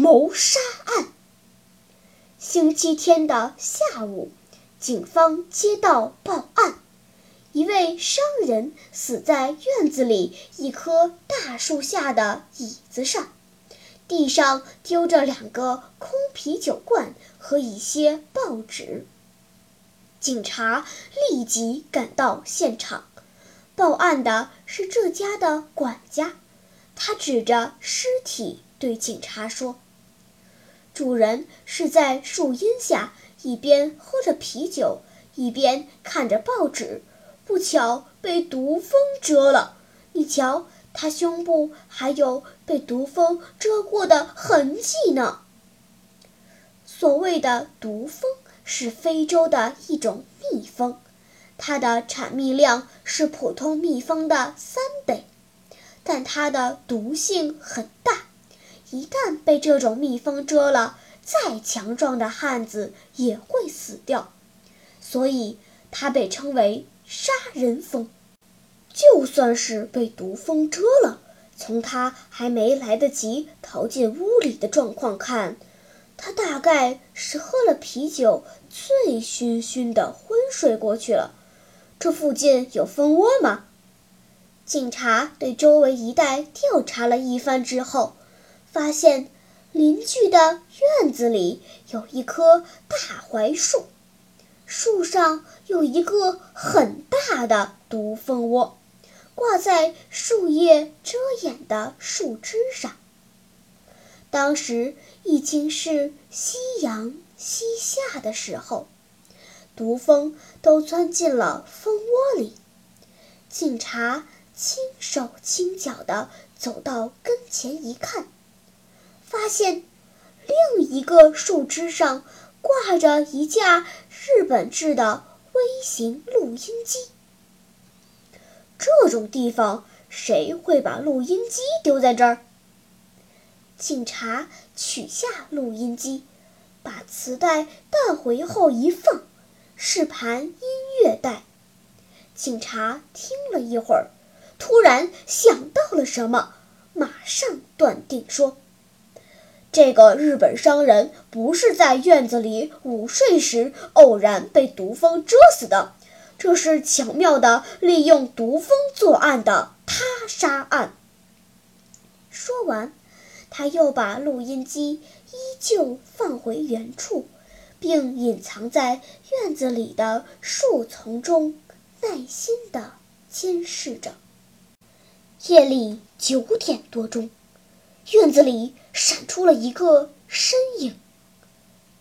谋杀案。星期天的下午，警方接到报案。一位商人死在院子里一棵大树下的椅子上，地上丢着两个空啤酒罐和一些报纸。警察立即赶到现场，报案的是这家的管家，他指着尸体对警察说：“主人是在树荫下，一边喝着啤酒，一边看着报纸。”不巧被毒蜂蛰了，你瞧，他胸部还有被毒蜂蛰过的痕迹呢。所谓的毒蜂是非洲的一种蜜蜂，它的产蜜量是普通蜜蜂的三倍，但它的毒性很大，一旦被这种蜜蜂蛰了，再强壮的汉子也会死掉，所以它被称为。杀人蜂，就算是被毒蜂蛰了，从他还没来得及逃进屋里的状况看，他大概是喝了啤酒，醉醺醺的昏睡过去了。这附近有蜂窝吗？警察对周围一带调查了一番之后，发现邻居的院子里有一棵大槐树。树上有一个很大的毒蜂窝，挂在树叶遮掩的树枝上。当时已经是夕阳西下的时候，毒蜂都钻进了蜂窝里。警察轻手轻脚地走到跟前一看，发现另一个树枝上。挂着一架日本制的微型录音机。这种地方谁会把录音机丢在这儿？警察取下录音机，把磁带带回后一放，是盘音乐带。警察听了一会儿，突然想到了什么，马上断定说。这个日本商人不是在院子里午睡时偶然被毒蜂蛰死的，这是巧妙的利用毒蜂作案的他杀案。说完，他又把录音机依旧放回原处，并隐藏在院子里的树丛中，耐心地监视着。夜里九点多钟。院子里闪出了一个身影，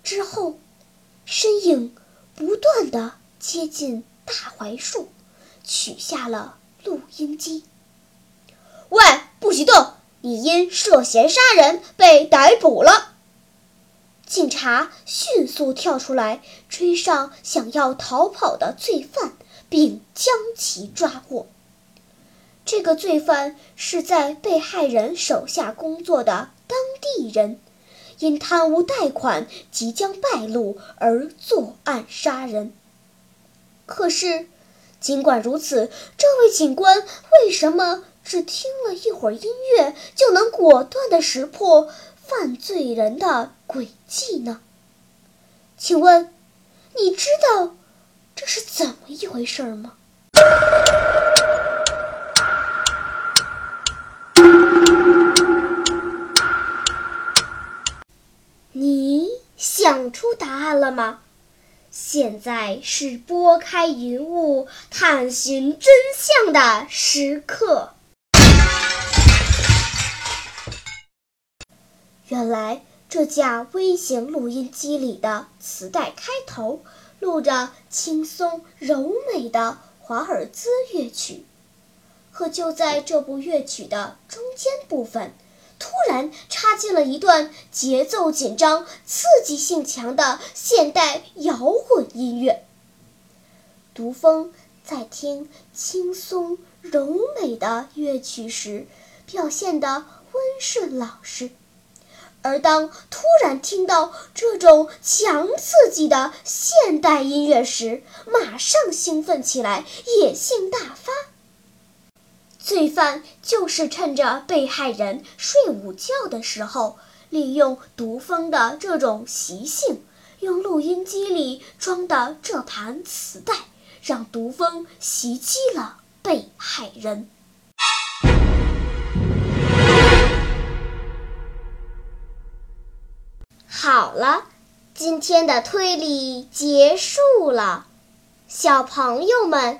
之后，身影不断的接近大槐树，取下了录音机。喂，不许动！你因涉嫌杀人被逮捕了。警察迅速跳出来，追上想要逃跑的罪犯，并将其抓获。这个罪犯是在被害人手下工作的当地人，因贪污贷款即将败露而作案杀人。可是，尽管如此，这位警官为什么只听了一会儿音乐就能果断地识破犯罪人的诡计呢？请问，你知道这是怎么一回事吗？出答案了吗？现在是拨开云雾探寻真相的时刻。原来这架微型录音机里的磁带开头录着轻松柔美的华尔兹乐曲，可就在这部乐曲的中间部分，突然插进了一段节奏紧张、刺激性强的现代摇滚音乐。毒蜂在听轻松柔美的乐曲时，表现得温顺老实。而当突然听到这种强刺激的现代音乐时，马上兴奋起来，野性大发。罪犯就是趁着被害人睡午觉的时候，利用毒蜂的这种习性，用录音机里装的这盘磁带，让毒蜂袭击了被害人。好了，今天的推理结束了。小朋友们，